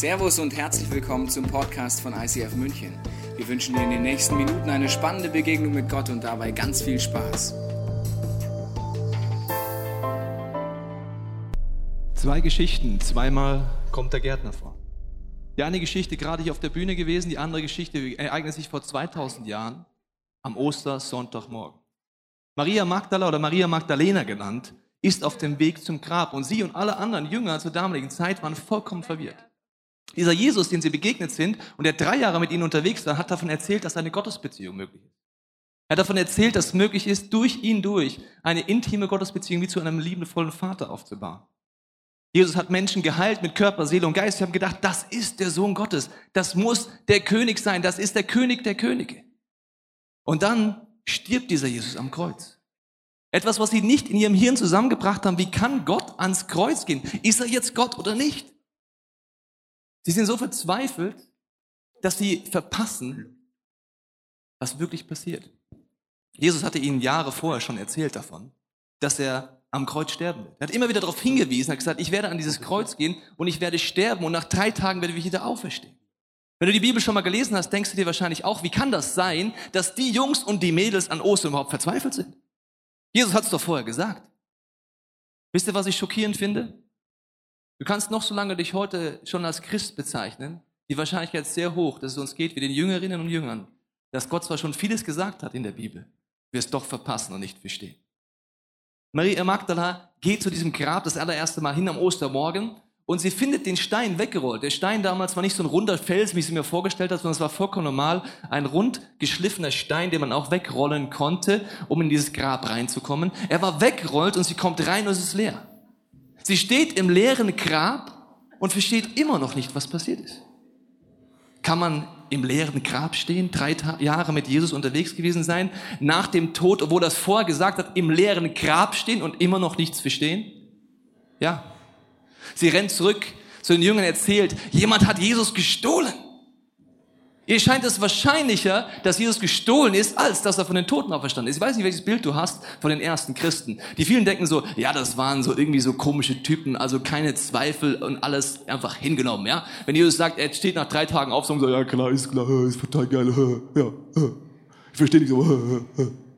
Servus und herzlich willkommen zum Podcast von ICF München. Wir wünschen dir in den nächsten Minuten eine spannende Begegnung mit Gott und dabei ganz viel Spaß. Zwei Geschichten, zweimal kommt der Gärtner vor. Die eine Geschichte gerade hier auf der Bühne gewesen, die andere Geschichte ereignet sich vor 2000 Jahren am Ostersonntagmorgen. Maria Magdala oder Maria Magdalena genannt, ist auf dem Weg zum Grab und sie und alle anderen Jünger zur damaligen Zeit waren vollkommen verwirrt. Dieser Jesus, den sie begegnet sind und der drei Jahre mit ihnen unterwegs war, hat davon erzählt, dass eine Gottesbeziehung möglich ist. Er hat davon erzählt, dass es möglich ist, durch ihn durch eine intime Gottesbeziehung wie zu einem liebevollen Vater aufzubauen. Jesus hat Menschen geheilt mit Körper, Seele und Geist. Sie haben gedacht, das ist der Sohn Gottes. Das muss der König sein. Das ist der König der Könige. Und dann stirbt dieser Jesus am Kreuz. Etwas, was sie nicht in ihrem Hirn zusammengebracht haben. Wie kann Gott ans Kreuz gehen? Ist er jetzt Gott oder nicht? Sie sind so verzweifelt, dass sie verpassen, was wirklich passiert. Jesus hatte ihnen Jahre vorher schon erzählt davon, dass er am Kreuz sterben wird. Er hat immer wieder darauf hingewiesen, hat gesagt, ich werde an dieses Kreuz gehen und ich werde sterben und nach drei Tagen werde ich wieder auferstehen. Wenn du die Bibel schon mal gelesen hast, denkst du dir wahrscheinlich auch, wie kann das sein, dass die Jungs und die Mädels an Ostern überhaupt verzweifelt sind? Jesus hat es doch vorher gesagt. Wisst ihr, was ich schockierend finde? Du kannst noch so lange dich heute schon als Christ bezeichnen. Die Wahrscheinlichkeit ist sehr hoch, dass es uns geht wie den Jüngerinnen und Jüngern, dass Gott zwar schon vieles gesagt hat in der Bibel, wir es doch verpassen und nicht verstehen. Maria Magdala geht zu diesem Grab das allererste Mal hin am Ostermorgen und sie findet den Stein weggerollt. Der Stein damals war nicht so ein runder Fels, wie sie mir vorgestellt hat, sondern es war vollkommen normal, ein rund geschliffener Stein, den man auch wegrollen konnte, um in dieses Grab reinzukommen. Er war weggerollt und sie kommt rein und es ist leer. Sie steht im leeren Grab und versteht immer noch nicht, was passiert ist. Kann man im leeren Grab stehen, drei Jahre mit Jesus unterwegs gewesen sein, nach dem Tod, obwohl das vorher gesagt hat, im leeren Grab stehen und immer noch nichts verstehen? Ja. Sie rennt zurück zu den Jüngern erzählt, jemand hat Jesus gestohlen. Ihr scheint es wahrscheinlicher, dass Jesus gestohlen ist, als dass er von den Toten auferstanden ist. Ich weiß nicht, welches Bild du hast von den ersten Christen. Die vielen denken so, ja, das waren so irgendwie so komische Typen, also keine Zweifel und alles einfach hingenommen, ja. Wenn Jesus sagt, er steht nach drei Tagen auf, so, ja klar, ist klar, ist total geil, ja, ich verstehe nicht so.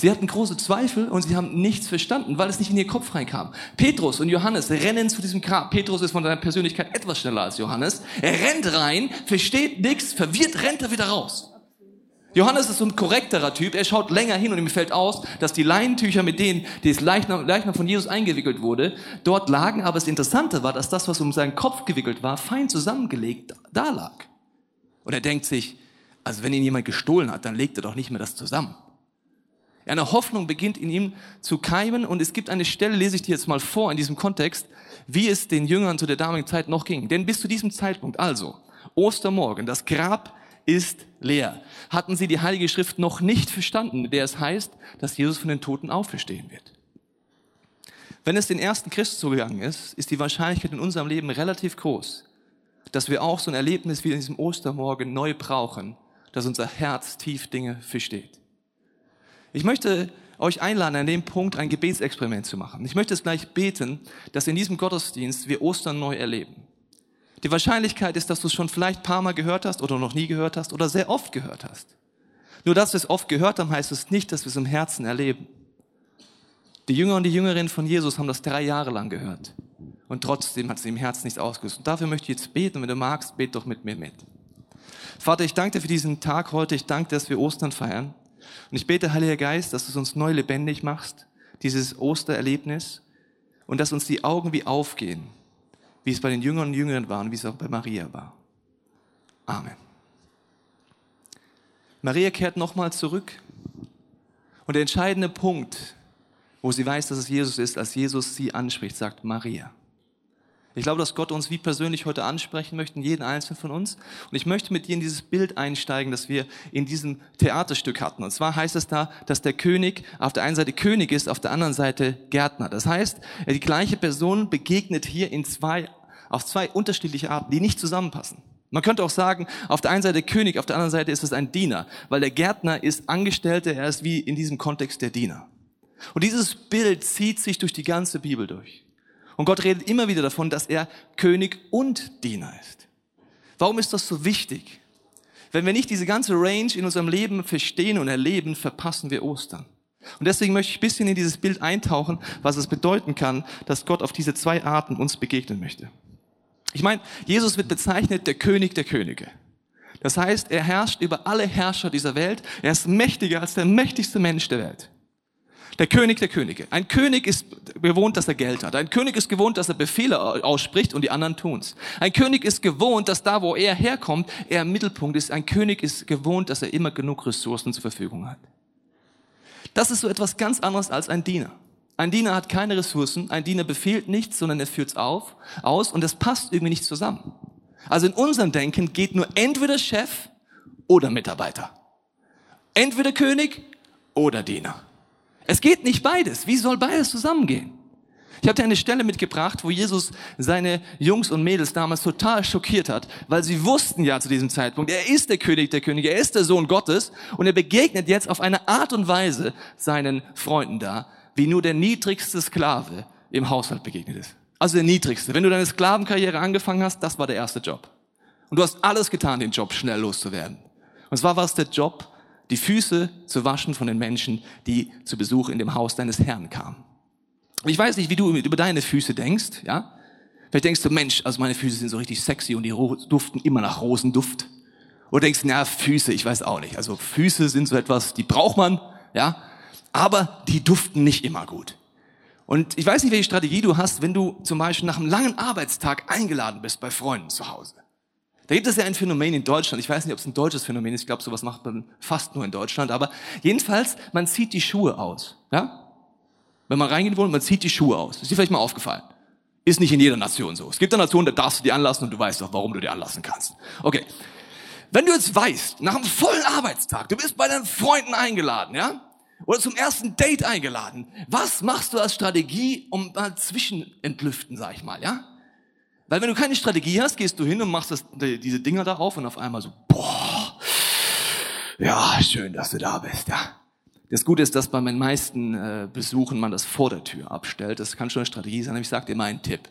Sie hatten große Zweifel und sie haben nichts verstanden, weil es nicht in ihr Kopf reinkam. Petrus und Johannes rennen zu diesem Grab. Petrus ist von seiner Persönlichkeit etwas schneller als Johannes. Er rennt rein, versteht nichts, verwirrt rennt er wieder raus. Johannes ist so ein korrekterer Typ. Er schaut länger hin und ihm fällt aus, dass die Leinentücher, mit denen das Leichnam, Leichnam von Jesus eingewickelt wurde, dort lagen. Aber das Interessante war, dass das, was um seinen Kopf gewickelt war, fein zusammengelegt da lag. Und er denkt sich, also wenn ihn jemand gestohlen hat, dann legt er doch nicht mehr das zusammen. Eine Hoffnung beginnt in ihm zu keimen und es gibt eine Stelle, lese ich dir jetzt mal vor in diesem Kontext, wie es den Jüngern zu der damaligen Zeit noch ging. Denn bis zu diesem Zeitpunkt, also Ostermorgen, das Grab ist leer, hatten sie die Heilige Schrift noch nicht verstanden, der es heißt, dass Jesus von den Toten auferstehen wird. Wenn es den ersten Christen zugegangen ist, ist die Wahrscheinlichkeit in unserem Leben relativ groß, dass wir auch so ein Erlebnis wie in diesem Ostermorgen neu brauchen, dass unser Herz tief Dinge versteht. Ich möchte euch einladen, an dem Punkt ein Gebetsexperiment zu machen. Ich möchte es gleich beten, dass in diesem Gottesdienst wir Ostern neu erleben. Die Wahrscheinlichkeit ist, dass du es schon vielleicht ein paar Mal gehört hast oder noch nie gehört hast oder sehr oft gehört hast. Nur dass wir es oft gehört haben, heißt es nicht, dass wir es im Herzen erleben. Die Jünger und die Jüngerinnen von Jesus haben das drei Jahre lang gehört. Und trotzdem hat es im Herzen nichts ausgelöst. Und dafür möchte ich jetzt beten. Wenn du magst, bet doch mit mir mit. Vater, ich danke dir für diesen Tag heute. Ich danke dir, dass wir Ostern feiern. Und ich bete, Heiliger Geist, dass du es uns neu lebendig machst, dieses Ostererlebnis, und dass uns die Augen wie aufgehen, wie es bei den Jüngern und Jüngern war und wie es auch bei Maria war. Amen. Maria kehrt nochmal zurück. Und der entscheidende Punkt, wo sie weiß, dass es Jesus ist, als Jesus sie anspricht, sagt Maria. Ich glaube, dass Gott uns wie persönlich heute ansprechen möchte, jeden einzelnen von uns. Und ich möchte mit dir in dieses Bild einsteigen, das wir in diesem Theaterstück hatten. Und zwar heißt es da, dass der König auf der einen Seite König ist, auf der anderen Seite Gärtner. Das heißt, die gleiche Person begegnet hier in zwei, auf zwei unterschiedliche Arten, die nicht zusammenpassen. Man könnte auch sagen, auf der einen Seite König, auf der anderen Seite ist es ein Diener, weil der Gärtner ist Angestellter, er ist wie in diesem Kontext der Diener. Und dieses Bild zieht sich durch die ganze Bibel durch. Und Gott redet immer wieder davon, dass er König und Diener ist. Warum ist das so wichtig? Wenn wir nicht diese ganze Range in unserem Leben verstehen und erleben, verpassen wir Ostern. Und deswegen möchte ich ein bisschen in dieses Bild eintauchen, was es bedeuten kann, dass Gott auf diese zwei Arten uns begegnen möchte. Ich meine, Jesus wird bezeichnet der König der Könige. Das heißt, er herrscht über alle Herrscher dieser Welt. Er ist mächtiger als der mächtigste Mensch der Welt. Der König der Könige. Ein König ist gewohnt, dass er Geld hat. Ein König ist gewohnt, dass er Befehle ausspricht und die anderen tun's. Ein König ist gewohnt, dass da, wo er herkommt, er im Mittelpunkt ist. Ein König ist gewohnt, dass er immer genug Ressourcen zur Verfügung hat. Das ist so etwas ganz anderes als ein Diener. Ein Diener hat keine Ressourcen, ein Diener befehlt nichts, sondern er führt's auf, aus und das passt irgendwie nicht zusammen. Also in unserem Denken geht nur entweder Chef oder Mitarbeiter. Entweder König oder Diener. Es geht nicht beides. Wie soll beides zusammengehen? Ich habe dir eine Stelle mitgebracht, wo Jesus seine Jungs und Mädels damals total schockiert hat, weil sie wussten ja zu diesem Zeitpunkt, er ist der König der Könige, er ist der Sohn Gottes und er begegnet jetzt auf eine Art und Weise seinen Freunden da, wie nur der niedrigste Sklave im Haushalt begegnet ist. Also der niedrigste. Wenn du deine Sklavenkarriere angefangen hast, das war der erste Job. Und du hast alles getan, den Job schnell loszuwerden. Und zwar war es der Job, die Füße zu waschen von den Menschen, die zu Besuch in dem Haus deines Herrn kamen. Ich weiß nicht, wie du über deine Füße denkst, ja? Vielleicht denkst du, Mensch, also meine Füße sind so richtig sexy und die duften immer nach Rosenduft. Oder denkst, na, Füße, ich weiß auch nicht. Also Füße sind so etwas, die braucht man, ja? Aber die duften nicht immer gut. Und ich weiß nicht, welche Strategie du hast, wenn du zum Beispiel nach einem langen Arbeitstag eingeladen bist bei Freunden zu Hause. Da gibt es ja ein Phänomen in Deutschland. Ich weiß nicht, ob es ein deutsches Phänomen ist. Ich glaube, sowas macht man fast nur in Deutschland. Aber jedenfalls, man zieht die Schuhe aus. Ja? Wenn man reingehen will, man zieht die Schuhe aus. Ist dir vielleicht mal aufgefallen? Ist nicht in jeder Nation so. Es gibt eine Nation, da darfst du die anlassen und du weißt auch, warum du die anlassen kannst. Okay. Wenn du jetzt weißt, nach einem vollen Arbeitstag, du bist bei deinen Freunden eingeladen, ja? oder zum ersten Date eingeladen. Was machst du als Strategie, um mal zwischenentlüften, sag ich mal, ja? Weil wenn du keine Strategie hast, gehst du hin und machst das, diese Dinger da auf und auf einmal so, boah, ja, schön, dass du da bist, ja. Das Gute ist, dass bei meinen meisten äh, Besuchen man das vor der Tür abstellt. Das kann schon eine Strategie sein, aber ich sag dir mal einen Tipp.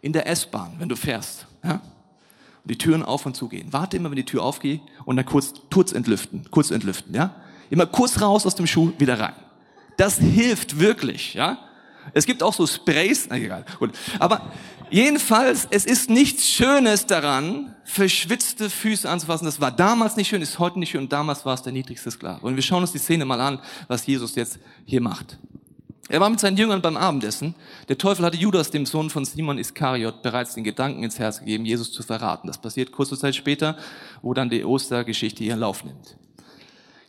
In der S-Bahn, wenn du fährst, ja, und die Türen auf und zu gehen, warte immer, wenn die Tür aufgeht und dann kurz, kurz entlüften, kurz entlüften, ja. Immer kurz raus aus dem Schuh, wieder rein. Das hilft wirklich, ja. Es gibt auch so Sprays, na egal. Gut. Aber jedenfalls, es ist nichts Schönes daran, verschwitzte Füße anzufassen. Das war damals nicht schön, ist heute nicht schön und damals war es der niedrigste Sklave. Und wir schauen uns die Szene mal an, was Jesus jetzt hier macht. Er war mit seinen Jüngern beim Abendessen. Der Teufel hatte Judas, dem Sohn von Simon Iskariot, bereits den Gedanken ins Herz gegeben, Jesus zu verraten. Das passiert kurze Zeit später, wo dann die Ostergeschichte ihren Lauf nimmt.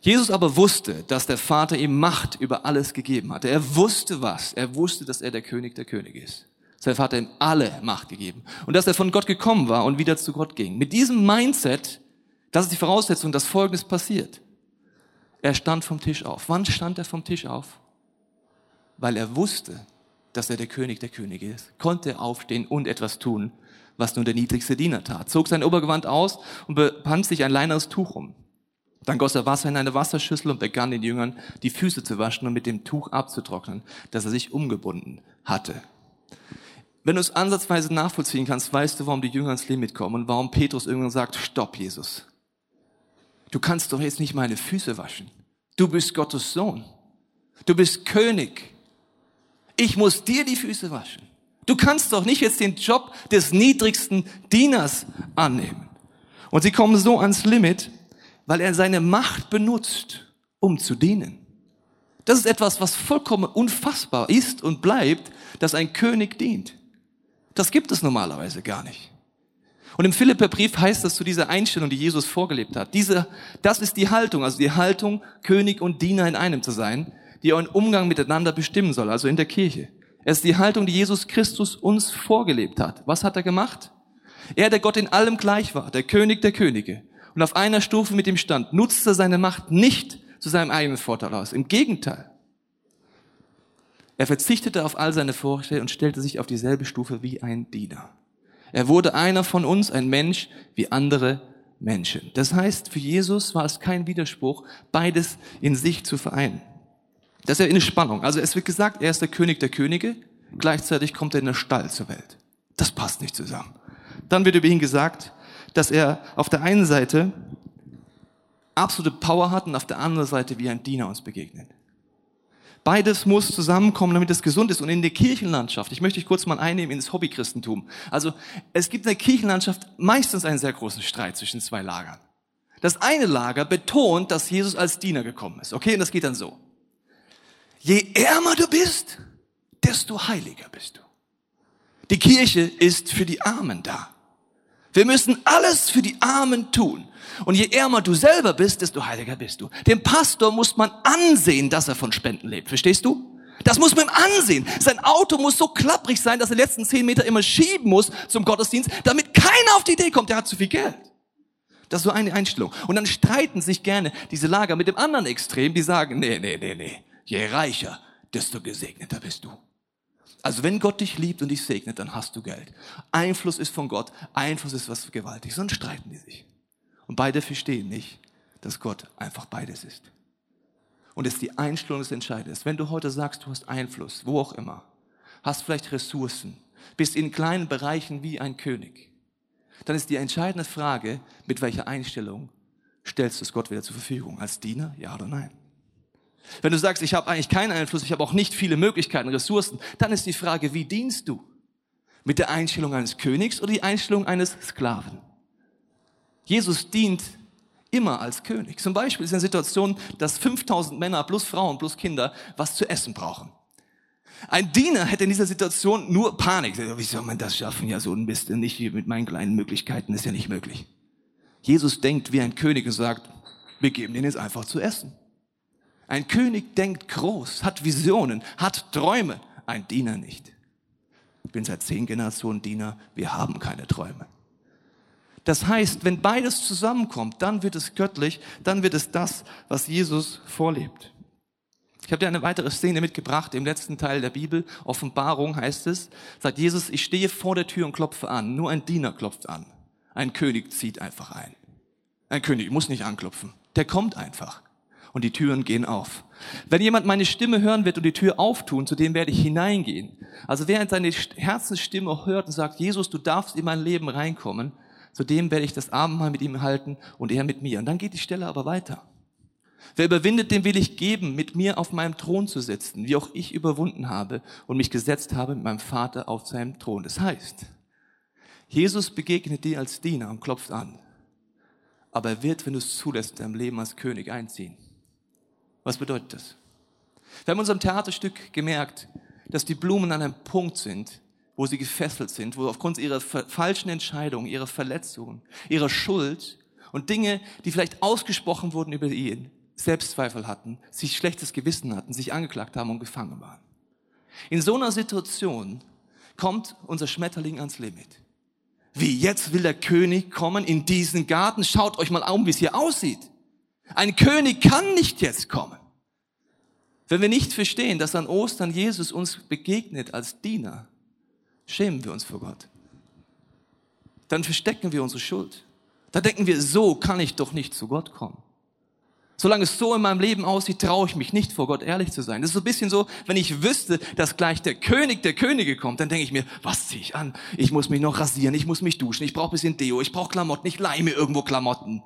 Jesus aber wusste, dass der Vater ihm Macht über alles gegeben hatte. Er wusste was. Er wusste, dass er der König der Könige ist. Sein Vater ihm alle Macht gegeben. Und dass er von Gott gekommen war und wieder zu Gott ging. Mit diesem Mindset, das ist die Voraussetzung, dass Folgendes passiert. Er stand vom Tisch auf. Wann stand er vom Tisch auf? Weil er wusste, dass er der König der Könige ist. Konnte aufstehen und etwas tun, was nur der niedrigste Diener tat. Zog sein Obergewand aus und band sich ein leineres Tuch um. Dann goss er Wasser in eine Wasserschüssel und begann den Jüngern die Füße zu waschen und mit dem Tuch abzutrocknen, das er sich umgebunden hatte. Wenn du es ansatzweise nachvollziehen kannst, weißt du, warum die Jünger ins Limit kommen und warum Petrus irgendwann sagt, stopp, Jesus. Du kannst doch jetzt nicht meine Füße waschen. Du bist Gottes Sohn. Du bist König. Ich muss dir die Füße waschen. Du kannst doch nicht jetzt den Job des niedrigsten Dieners annehmen. Und sie kommen so ans Limit, weil er seine Macht benutzt, um zu dienen. Das ist etwas, was vollkommen unfassbar ist und bleibt, dass ein König dient. Das gibt es normalerweise gar nicht. Und im Philipperbrief heißt das zu dieser Einstellung, die Jesus vorgelebt hat. Diese, das ist die Haltung, also die Haltung, König und Diener in einem zu sein, die euren Umgang miteinander bestimmen soll, also in der Kirche. Es ist die Haltung, die Jesus Christus uns vorgelebt hat. Was hat er gemacht? Er, der Gott in allem gleich war, der König der Könige, und auf einer Stufe mit ihm stand, nutzte seine Macht nicht zu seinem eigenen Vorteil aus. Im Gegenteil. Er verzichtete auf all seine Vorrechte und stellte sich auf dieselbe Stufe wie ein Diener. Er wurde einer von uns, ein Mensch wie andere Menschen. Das heißt, für Jesus war es kein Widerspruch, beides in sich zu vereinen. Das ist ja eine Spannung. Also es wird gesagt, er ist der König der Könige, gleichzeitig kommt er in den Stall zur Welt. Das passt nicht zusammen. Dann wird über ihn gesagt, dass er auf der einen Seite absolute Power hat und auf der anderen Seite wie ein Diener uns begegnet. Beides muss zusammenkommen, damit es gesund ist. Und in der Kirchenlandschaft, ich möchte dich kurz mal einnehmen ins Hobbychristentum. Also es gibt in der Kirchenlandschaft meistens einen sehr großen Streit zwischen zwei Lagern. Das eine Lager betont, dass Jesus als Diener gekommen ist. Okay, und das geht dann so. Je ärmer du bist, desto heiliger bist du. Die Kirche ist für die Armen da. Wir müssen alles für die Armen tun. Und je ärmer du selber bist, desto heiliger bist du. Dem Pastor muss man ansehen, dass er von Spenden lebt. Verstehst du? Das muss man ihm ansehen. Sein Auto muss so klapprig sein, dass er die letzten zehn Meter immer schieben muss zum Gottesdienst, damit keiner auf die Idee kommt, der hat zu viel Geld. Das ist so eine Einstellung. Und dann streiten sich gerne diese Lager mit dem anderen Extrem, die sagen, nee, nee, nee, nee. Je reicher, desto gesegneter bist du. Also wenn Gott dich liebt und dich segnet, dann hast du Geld. Einfluss ist von Gott, Einfluss ist was gewaltig. Sonst streiten die sich. Und beide verstehen nicht, dass Gott einfach beides ist. Und es ist die Einstellung des Entscheidenden. Wenn du heute sagst, du hast Einfluss, wo auch immer, hast vielleicht Ressourcen, bist in kleinen Bereichen wie ein König, dann ist die entscheidende Frage, mit welcher Einstellung stellst du es Gott wieder zur Verfügung? Als Diener, ja oder nein? Wenn du sagst, ich habe eigentlich keinen Einfluss, ich habe auch nicht viele Möglichkeiten, Ressourcen, dann ist die Frage, wie dienst du? Mit der Einstellung eines Königs oder die Einstellung eines Sklaven? Jesus dient immer als König. Zum Beispiel ist eine Situation, dass 5000 Männer plus Frauen plus Kinder was zu essen brauchen. Ein Diener hätte in dieser Situation nur Panik. Wie soll man das schaffen? Ja, so ein bisschen nicht mit meinen kleinen Möglichkeiten ist ja nicht möglich. Jesus denkt wie ein König und sagt, wir geben denen jetzt einfach zu essen. Ein König denkt groß, hat Visionen, hat Träume. Ein Diener nicht. Ich bin seit zehn Generationen Diener, wir haben keine Träume. Das heißt, wenn beides zusammenkommt, dann wird es göttlich, dann wird es das, was Jesus vorlebt. Ich habe dir eine weitere Szene mitgebracht im letzten Teil der Bibel. Offenbarung heißt es, sagt Jesus, ich stehe vor der Tür und klopfe an. Nur ein Diener klopft an. Ein König zieht einfach ein. Ein König muss nicht anklopfen. Der kommt einfach und die Türen gehen auf. Wenn jemand meine Stimme hören wird und die Tür auftun, zu dem werde ich hineingehen. Also wer seine Herzensstimme hört und sagt, Jesus, du darfst in mein Leben reinkommen, zu dem werde ich das Abendmahl mit ihm halten und er mit mir. Und dann geht die Stelle aber weiter. Wer überwindet, dem will ich geben, mit mir auf meinem Thron zu sitzen, wie auch ich überwunden habe und mich gesetzt habe mit meinem Vater auf seinem Thron. Das heißt, Jesus begegnet dir als Diener und klopft an. Aber er wird, wenn du es zulässt, in deinem Leben als König einziehen. Was bedeutet das? Wir haben in unserem Theaterstück gemerkt, dass die Blumen an einem Punkt sind, wo sie gefesselt sind, wo aufgrund ihrer falschen Entscheidungen, ihrer Verletzungen, ihrer Schuld und Dinge, die vielleicht ausgesprochen wurden über ihn, Selbstzweifel hatten, sich schlechtes Gewissen hatten, sich angeklagt haben und gefangen waren. In so einer Situation kommt unser Schmetterling ans Limit. Wie, jetzt will der König kommen in diesen Garten? Schaut euch mal um, wie es hier aussieht. Ein König kann nicht jetzt kommen. Wenn wir nicht verstehen, dass an Ostern Jesus uns begegnet als Diener, schämen wir uns vor Gott. Dann verstecken wir unsere Schuld. Da denken wir, so kann ich doch nicht zu Gott kommen. Solange es so in meinem Leben aussieht, traue ich mich nicht vor Gott ehrlich zu sein. Das ist so ein bisschen so, wenn ich wüsste, dass gleich der König der Könige kommt, dann denke ich mir, was ziehe ich an? Ich muss mich noch rasieren, ich muss mich duschen, ich brauche bisschen Deo, ich brauche Klamotten, ich leihe mir irgendwo Klamotten.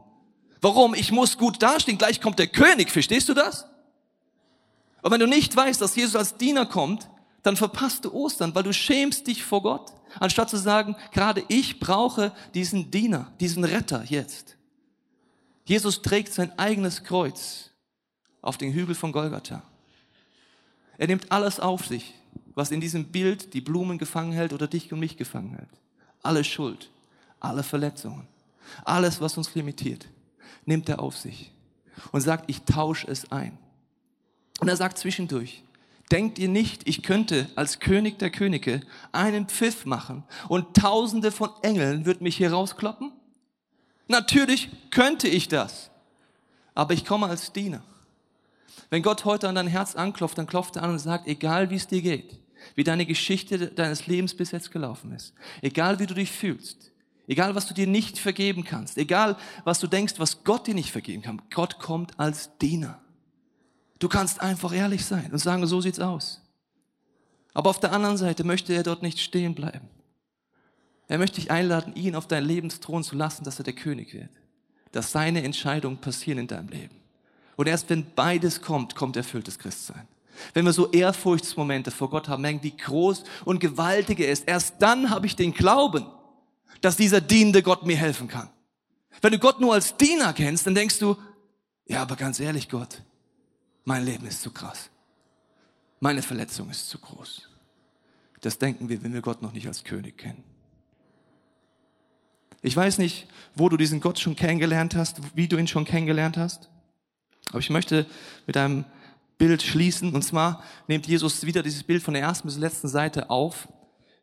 Warum? Ich muss gut dastehen, gleich kommt der König, verstehst du das? Und wenn du nicht weißt, dass Jesus als Diener kommt, dann verpasst du Ostern, weil du schämst dich vor Gott, anstatt zu sagen, gerade ich brauche diesen Diener, diesen Retter jetzt. Jesus trägt sein eigenes Kreuz auf den Hügel von Golgatha. Er nimmt alles auf sich, was in diesem Bild die Blumen gefangen hält oder dich und mich gefangen hält. Alle Schuld, alle Verletzungen, alles, was uns limitiert nimmt er auf sich und sagt, ich tausche es ein. Und er sagt zwischendurch, denkt ihr nicht, ich könnte als König der Könige einen Pfiff machen und tausende von Engeln würden mich hier rauskloppen? Natürlich könnte ich das, aber ich komme als Diener. Wenn Gott heute an dein Herz anklopft, dann klopft er an und sagt, egal wie es dir geht, wie deine Geschichte deines Lebens bis jetzt gelaufen ist, egal wie du dich fühlst, Egal, was du dir nicht vergeben kannst. Egal, was du denkst, was Gott dir nicht vergeben kann. Gott kommt als Diener. Du kannst einfach ehrlich sein und sagen, so sieht's aus. Aber auf der anderen Seite möchte er dort nicht stehen bleiben. Er möchte dich einladen, ihn auf deinen Lebensthron zu lassen, dass er der König wird. Dass seine Entscheidungen passieren in deinem Leben. Und erst wenn beides kommt, kommt erfülltes Christsein. Wenn wir so Ehrfurchtsmomente vor Gott haben, merken, wie groß und gewaltig er ist, erst dann habe ich den Glauben, dass dieser dienende Gott mir helfen kann. Wenn du Gott nur als Diener kennst, dann denkst du, ja, aber ganz ehrlich, Gott, mein Leben ist zu krass. Meine Verletzung ist zu groß. Das denken wir, wenn wir Gott noch nicht als König kennen. Ich weiß nicht, wo du diesen Gott schon kennengelernt hast, wie du ihn schon kennengelernt hast. Aber ich möchte mit einem Bild schließen. Und zwar nimmt Jesus wieder dieses Bild von der ersten bis letzten Seite auf.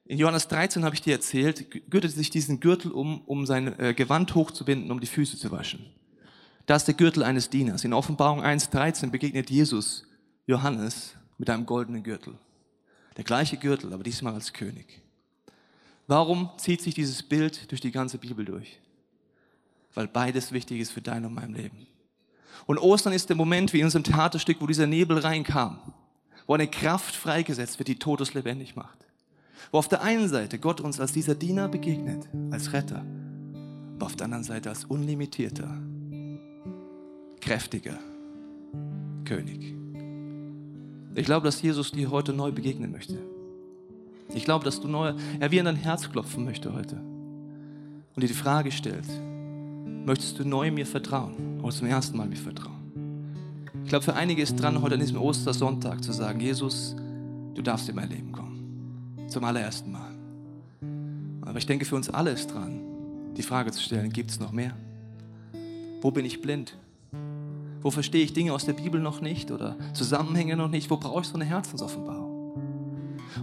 In Johannes 13 habe ich dir erzählt, gürtete sich diesen Gürtel um, um sein äh, Gewand hochzubinden, um die Füße zu waschen. Da ist der Gürtel eines Dieners. In Offenbarung 1.13 begegnet Jesus Johannes mit einem goldenen Gürtel. Der gleiche Gürtel, aber diesmal als König. Warum zieht sich dieses Bild durch die ganze Bibel durch? Weil beides wichtig ist für dein und mein Leben. Und Ostern ist der Moment wie in unserem Theaterstück, wo dieser Nebel reinkam, wo eine Kraft freigesetzt wird, die Todes lebendig macht. Wo auf der einen Seite Gott uns als dieser Diener begegnet, als Retter, aber auf der anderen Seite als unlimitierter, kräftiger König. Ich glaube, dass Jesus dir heute neu begegnen möchte. Ich glaube, dass du neu, er wie an dein Herz klopfen möchte heute und dir die Frage stellt, möchtest du neu mir vertrauen oder zum ersten Mal mir vertrauen? Ich glaube, für einige ist dran, heute an diesem Ostersonntag zu sagen, Jesus, du darfst in mein Leben kommen. Zum allerersten Mal. Aber ich denke, für uns alle ist dran, die Frage zu stellen, gibt es noch mehr? Wo bin ich blind? Wo verstehe ich Dinge aus der Bibel noch nicht oder Zusammenhänge noch nicht? Wo brauche ich so eine Herzensoffenbarung?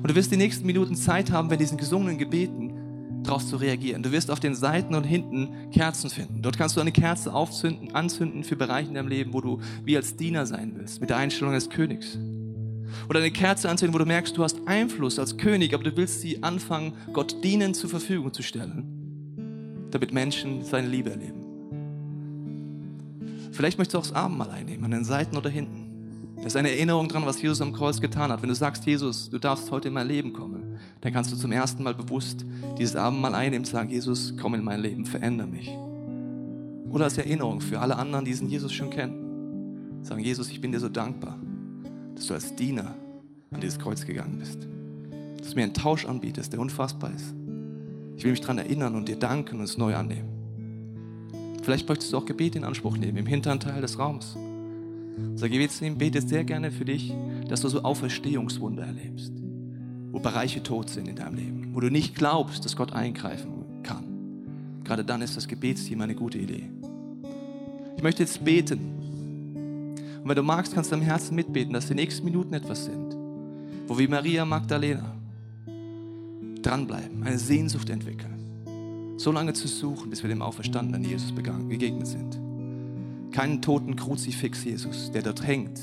Und du wirst die nächsten Minuten Zeit haben, bei diesen gesungenen Gebeten darauf zu reagieren. Du wirst auf den Seiten und hinten Kerzen finden. Dort kannst du eine Kerze aufzünden, anzünden für Bereiche in deinem Leben, wo du wie als Diener sein willst, mit der Einstellung des Königs. Oder eine Kerze anzünden, wo du merkst, du hast Einfluss als König, aber du willst sie anfangen, Gott dienen zur Verfügung zu stellen, damit Menschen seine Liebe erleben. Vielleicht möchtest du auch das Abendmahl einnehmen, an den Seiten oder hinten. Das ist eine Erinnerung daran, was Jesus am Kreuz getan hat. Wenn du sagst, Jesus, du darfst heute in mein Leben kommen, dann kannst du zum ersten Mal bewusst dieses Abendmahl einnehmen und sagen, Jesus, komm in mein Leben, verändere mich. Oder als Erinnerung für alle anderen, die diesen Jesus schon kennen. Sagen, Jesus, ich bin dir so dankbar, dass du als Diener an dieses Kreuz gegangen bist. Dass du mir einen Tausch anbietest, der unfassbar ist. Ich will mich daran erinnern und dir danken und es neu annehmen. Vielleicht möchtest du auch Gebet in Anspruch nehmen, im hinteren Teil des Raums. Unser Gebetsteam betet sehr gerne für dich, dass du so Auferstehungswunder erlebst, wo Bereiche tot sind in deinem Leben, wo du nicht glaubst, dass Gott eingreifen kann. Gerade dann ist das Gebetsteam eine gute Idee. Ich möchte jetzt beten. Und wenn du magst, kannst du am Herzen mitbeten, dass die nächsten Minuten etwas sind, wo wir Maria Magdalena dranbleiben, eine Sehnsucht entwickeln, so lange zu suchen, bis wir dem auferstandenen Jesus begegnet sind. Keinen toten Kruzifix, Jesus, der dort hängt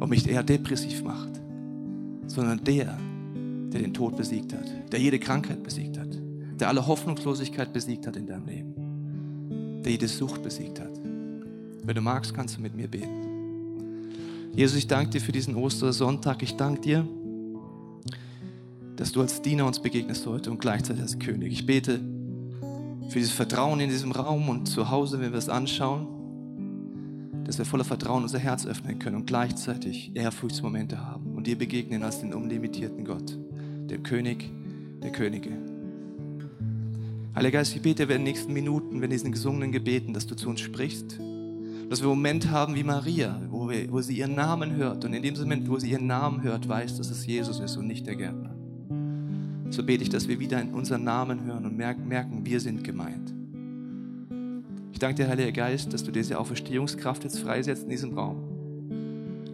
und mich eher depressiv macht, sondern der, der den Tod besiegt hat, der jede Krankheit besiegt hat, der alle Hoffnungslosigkeit besiegt hat in deinem Leben, der jede Sucht besiegt hat. Wenn du magst, kannst du mit mir beten. Jesus, ich danke dir für diesen Ostersonntag. Ich danke dir, dass du als Diener uns begegnest heute und gleichzeitig als König. Ich bete, für dieses Vertrauen in diesem Raum und zu Hause, wenn wir es anschauen, dass wir voller Vertrauen unser Herz öffnen können und gleichzeitig Ehrfurchtsmomente haben und dir begegnen als den unlimitierten Gott, dem König der Könige. Heiliger Geist, ich bete, in den nächsten Minuten, wenn diesen gesungenen Gebeten, dass du zu uns sprichst, dass wir einen Moment haben wie Maria, wo, wir, wo sie ihren Namen hört und in dem Moment, wo sie ihren Namen hört, weiß, dass es Jesus ist und nicht der Gärtner so bete ich, dass wir wieder in unseren Namen hören und merken, wir sind gemeint. Ich danke dir, Heiliger Geist, dass du diese Auferstehungskraft jetzt freisetzt in diesem Raum.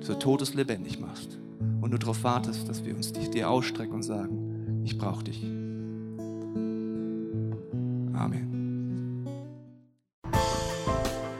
So Todes lebendig machst und du darauf wartest, dass wir uns dir ausstrecken und sagen, ich brauche dich. Amen.